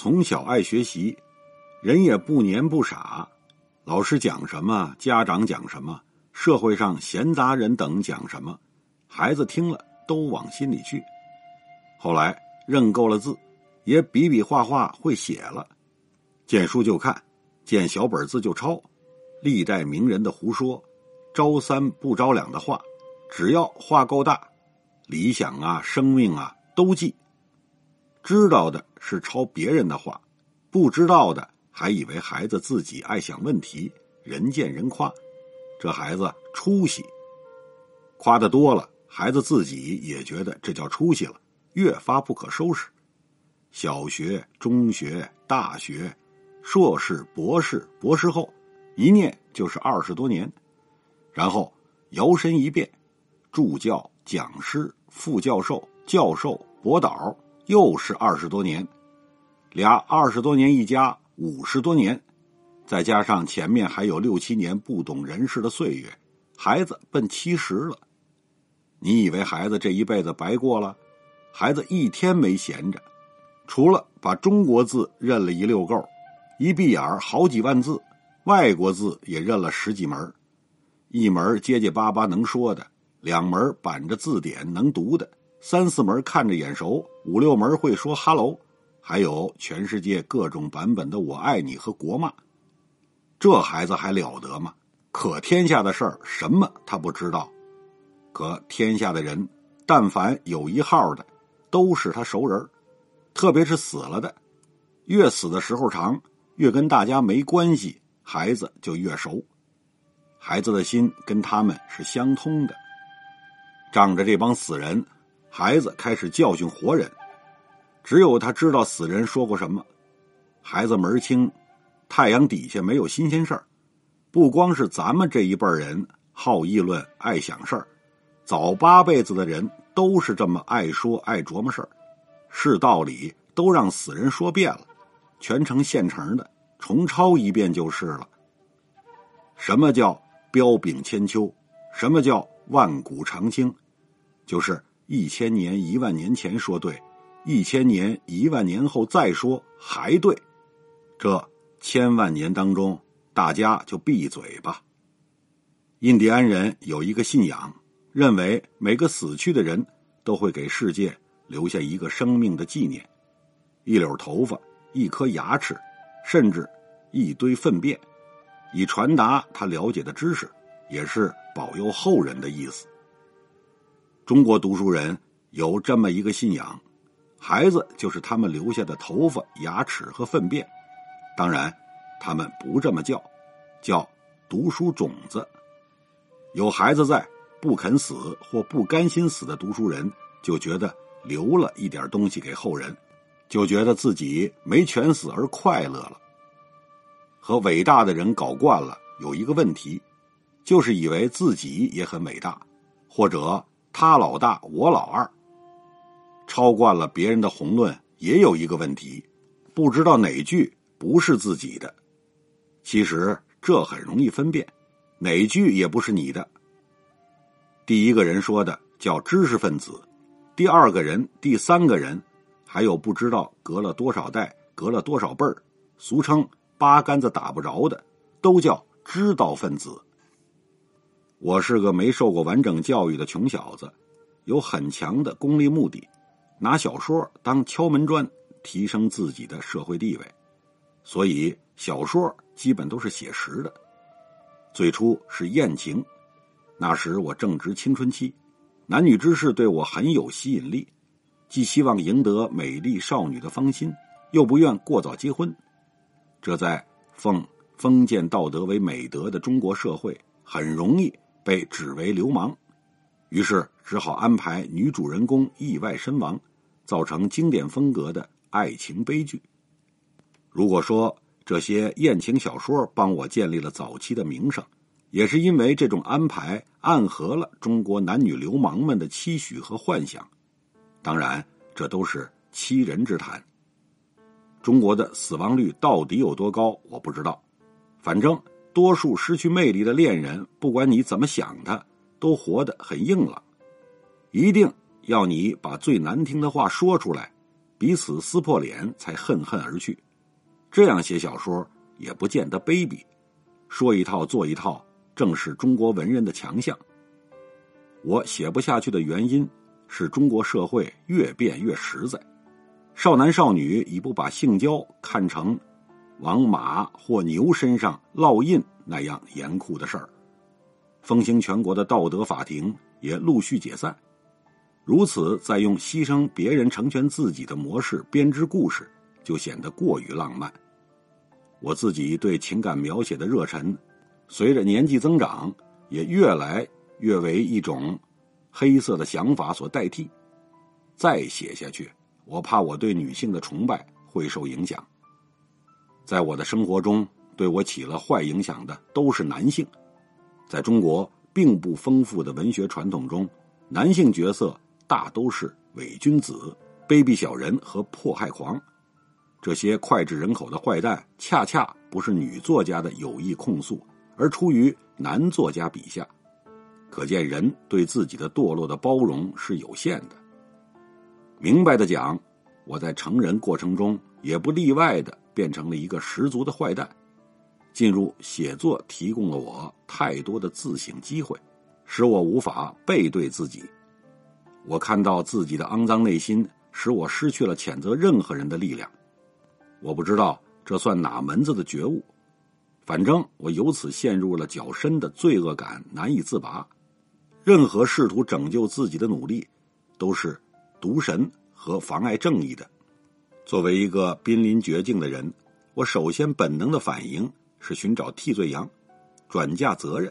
从小爱学习，人也不黏不傻，老师讲什么，家长讲什么，社会上闲杂人等讲什么，孩子听了。都往心里去。后来认够了字，也比比划划会写了，见书就看，见小本字就抄，历代名人的胡说，招三不招两的话，只要话够大，理想啊、生命啊都记。知道的是抄别人的话，不知道的还以为孩子自己爱想问题，人见人夸，这孩子出息。夸的多了。孩子自己也觉得这叫出息了，越发不可收拾。小学、中学、大学、硕士、博士、博士后，一念就是二十多年。然后摇身一变，助教、讲师、副教授、教授、博导，又是二十多年。俩二十多年一家五十多年，再加上前面还有六七年不懂人事的岁月，孩子奔七十了。你以为孩子这一辈子白过了？孩子一天没闲着，除了把中国字认了一溜够，一闭眼好几万字，外国字也认了十几门，一门结结巴巴能说的，两门板着字典能读的，三四门看着眼熟，五六门会说哈喽，还有全世界各种版本的我爱你和国骂，这孩子还了得吗？可天下的事儿什么他不知道？可天下的人，但凡有一号的，都是他熟人特别是死了的，越死的时候长，越跟大家没关系，孩子就越熟。孩子的心跟他们是相通的。仗着这帮死人，孩子开始教训活人。只有他知道死人说过什么。孩子门清，太阳底下没有新鲜事儿。不光是咱们这一辈人好议论、爱想事儿。早八辈子的人都是这么爱说爱琢磨事儿，是道理都让死人说遍了，全成现成的，重抄一遍就是了。什么叫彪炳千秋？什么叫万古长青？就是一千年、一万年前说对，一千年、一万年后再说还对，这千万年当中，大家就闭嘴吧。印第安人有一个信仰。认为每个死去的人都会给世界留下一个生命的纪念，一绺头发、一颗牙齿，甚至一堆粪便，以传达他了解的知识，也是保佑后人的意思。中国读书人有这么一个信仰：孩子就是他们留下的头发、牙齿和粪便。当然，他们不这么叫，叫读书种子。有孩子在。不肯死或不甘心死的读书人，就觉得留了一点东西给后人，就觉得自己没全死而快乐了。和伟大的人搞惯了，有一个问题，就是以为自己也很伟大，或者他老大我老二。抄惯了别人的宏论，也有一个问题，不知道哪句不是自己的。其实这很容易分辨，哪句也不是你的。第一个人说的叫知识分子，第二个人、第三个人，还有不知道隔了多少代、隔了多少辈儿，俗称八竿子打不着的，都叫知道分子。我是个没受过完整教育的穷小子，有很强的功利目的，拿小说当敲门砖，提升自己的社会地位，所以小说基本都是写实的。最初是艳情。那时我正值青春期，男女之事对我很有吸引力，既希望赢得美丽少女的芳心，又不愿过早结婚。这在奉封建道德为美德的中国社会，很容易被指为流氓，于是只好安排女主人公意外身亡，造成经典风格的爱情悲剧。如果说这些艳情小说帮我建立了早期的名声，也是因为这种安排暗合了中国男女流氓们的期许和幻想。当然，这都是欺人之谈。中国的死亡率到底有多高，我不知道。反正多数失去魅力的恋人，不管你怎么想他，都活得很硬朗。一定要你把最难听的话说出来，彼此撕破脸才恨恨而去。这样写小说也不见得卑鄙，说一套做一套，正是中国文人的强项。我写不下去的原因是中国社会越变越实在。少男少女已不把性交看成往马或牛身上烙印那样严酷的事儿，风行全国的道德法庭也陆续解散。如此，再用牺牲别人成全自己的模式编织故事，就显得过于浪漫。我自己对情感描写的热忱，随着年纪增长，也越来越为一种黑色的想法所代替。再写下去。我怕我对女性的崇拜会受影响。在我的生活中，对我起了坏影响的都是男性。在中国并不丰富的文学传统中，男性角色大都是伪君子、卑鄙小人和迫害狂。这些脍炙人口的坏蛋，恰恰不是女作家的有意控诉，而出于男作家笔下。可见人对自己的堕落的包容是有限的。明白的讲，我在成人过程中也不例外的变成了一个十足的坏蛋。进入写作提供了我太多的自省机会，使我无法背对自己。我看到自己的肮脏内心，使我失去了谴责任何人的力量。我不知道这算哪门子的觉悟，反正我由此陷入了较深的罪恶感，难以自拔。任何试图拯救自己的努力，都是。毒神和妨碍正义的。作为一个濒临绝境的人，我首先本能的反应是寻找替罪羊，转嫁责任。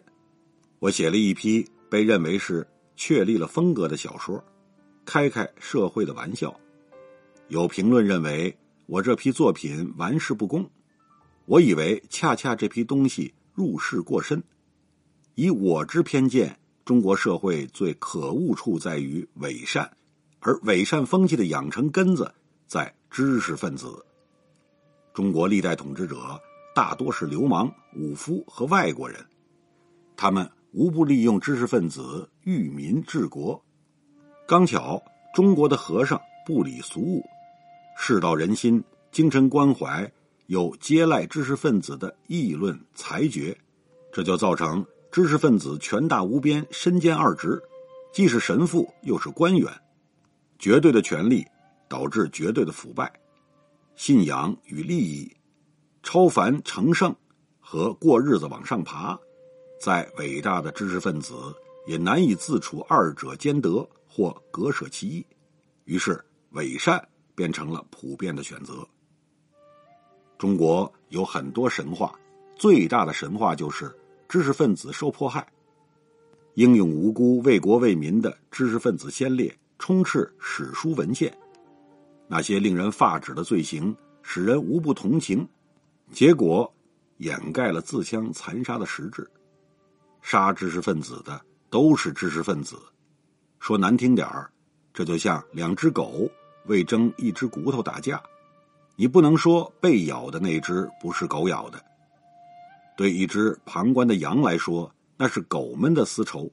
我写了一批被认为是确立了风格的小说，开开社会的玩笑。有评论认为我这批作品玩世不恭，我以为恰恰这批东西入世过深。以我之偏见，中国社会最可恶处在于伪善。而伪善风气的养成根子在知识分子。中国历代统治者大多是流氓、武夫和外国人，他们无不利用知识分子育民治国。刚巧中国的和尚不理俗物，世道人心、精神关怀有接赖知识分子的议论裁决，这就造成知识分子权大无边、身兼二职，既是神父又是官员。绝对的权力导致绝对的腐败，信仰与利益、超凡成圣和过日子往上爬，在伟大的知识分子也难以自处二者兼得或割舍其一，于是伪善变成了普遍的选择。中国有很多神话，最大的神话就是知识分子受迫害，英勇无辜为国为民的知识分子先烈。充斥史书文献，那些令人发指的罪行，使人无不同情，结果掩盖了自相残杀的实质。杀知识分子的都是知识分子，说难听点儿，这就像两只狗为争一只骨头打架，你不能说被咬的那只不是狗咬的。对一只旁观的羊来说，那是狗们的私仇，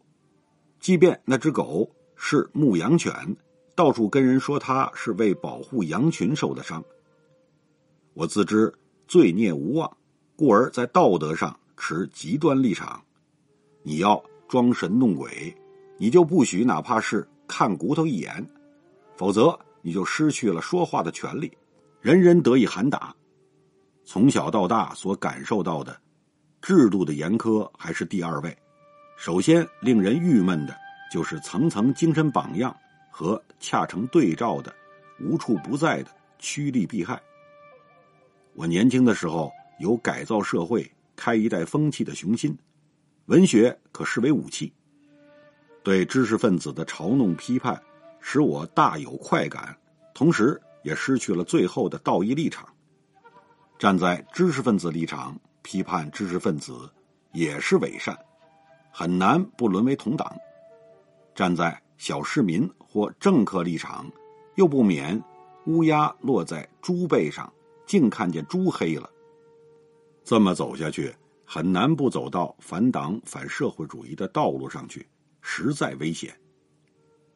即便那只狗。是牧羊犬，到处跟人说他是为保护羊群受的伤。我自知罪孽无望，故而在道德上持极端立场。你要装神弄鬼，你就不许哪怕是看骨头一眼，否则你就失去了说话的权利，人人得以喊打。从小到大所感受到的制度的严苛还是第二位，首先令人郁闷的。就是层层精神榜样和恰成对照的无处不在的趋利避害。我年轻的时候有改造社会、开一代风气的雄心，文学可视为武器。对知识分子的嘲弄批判，使我大有快感，同时也失去了最后的道义立场。站在知识分子立场批判知识分子也是伪善，很难不沦为同党；站在小市民或政客立场，又不免乌鸦落在猪背上，净看见猪黑了。这么走下去，很难不走到反党反社会主义的道路上去，实在危险。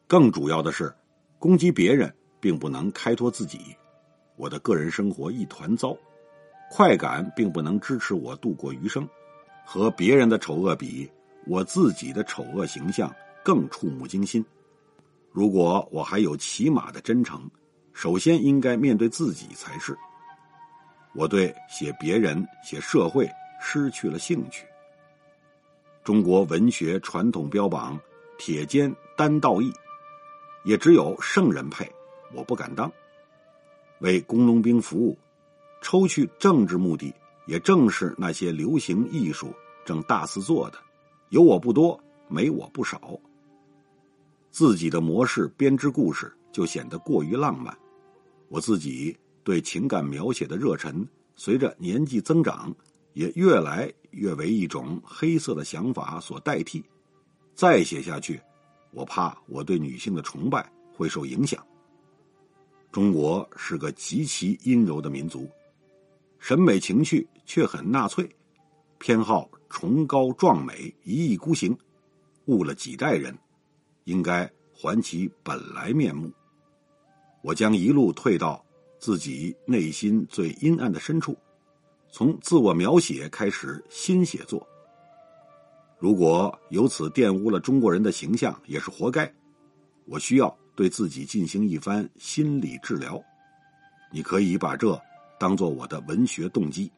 更主要的是，攻击别人并不能开脱自己，我的个人生活一团糟。快感并不能支持我度过余生，和别人的丑恶比，我自己的丑恶形象更触目惊心。如果我还有起码的真诚，首先应该面对自己才是。我对写别人、写社会失去了兴趣。中国文学传统标榜铁肩担道义，也只有圣人配，我不敢当。为工农兵服务。抽去政治目的，也正是那些流行艺术正大肆做的，有我不多，没我不少。自己的模式编织故事就显得过于浪漫，我自己对情感描写的热忱，随着年纪增长，也越来越为一种黑色的想法所代替。再写下去，我怕我对女性的崇拜会受影响。中国是个极其阴柔的民族。审美情趣却很纳粹，偏好崇高壮美、一意孤行，误了几代人，应该还其本来面目。我将一路退到自己内心最阴暗的深处，从自我描写开始新写作。如果由此玷污了中国人的形象，也是活该。我需要对自己进行一番心理治疗。你可以把这。当做我的文学动机。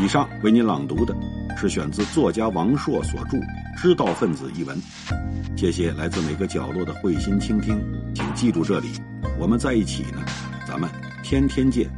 以上为您朗读的是选自作家王朔所著《知道分子》一文。谢谢来自每个角落的会心倾听，请记住这里，我们在一起呢，咱们天天见。